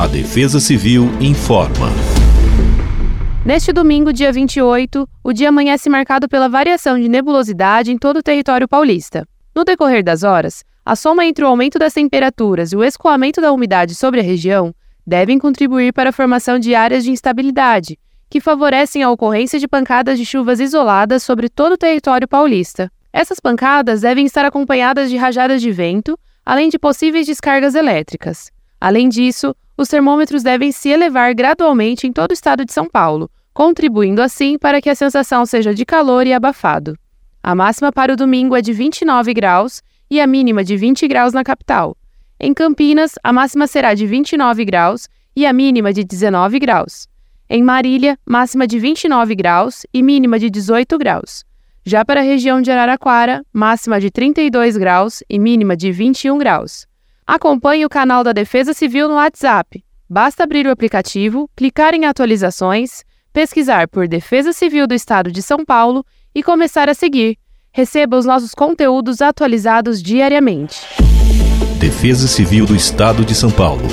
A Defesa Civil informa. Neste domingo, dia 28, o dia amanhece marcado pela variação de nebulosidade em todo o território paulista. No decorrer das horas, a soma entre o aumento das temperaturas e o escoamento da umidade sobre a região devem contribuir para a formação de áreas de instabilidade, que favorecem a ocorrência de pancadas de chuvas isoladas sobre todo o território paulista. Essas pancadas devem estar acompanhadas de rajadas de vento, além de possíveis descargas elétricas. Além disso, os termômetros devem se elevar gradualmente em todo o estado de São Paulo, contribuindo assim para que a sensação seja de calor e abafado. A máxima para o domingo é de 29 graus e a mínima de 20 graus na capital. Em Campinas, a máxima será de 29 graus e a mínima de 19 graus. Em Marília, máxima de 29 graus e mínima de 18 graus. Já para a região de Araraquara, máxima de 32 graus e mínima de 21 graus. Acompanhe o canal da Defesa Civil no WhatsApp. Basta abrir o aplicativo, clicar em atualizações, pesquisar por Defesa Civil do Estado de São Paulo e começar a seguir. Receba os nossos conteúdos atualizados diariamente. Defesa Civil do Estado de São Paulo.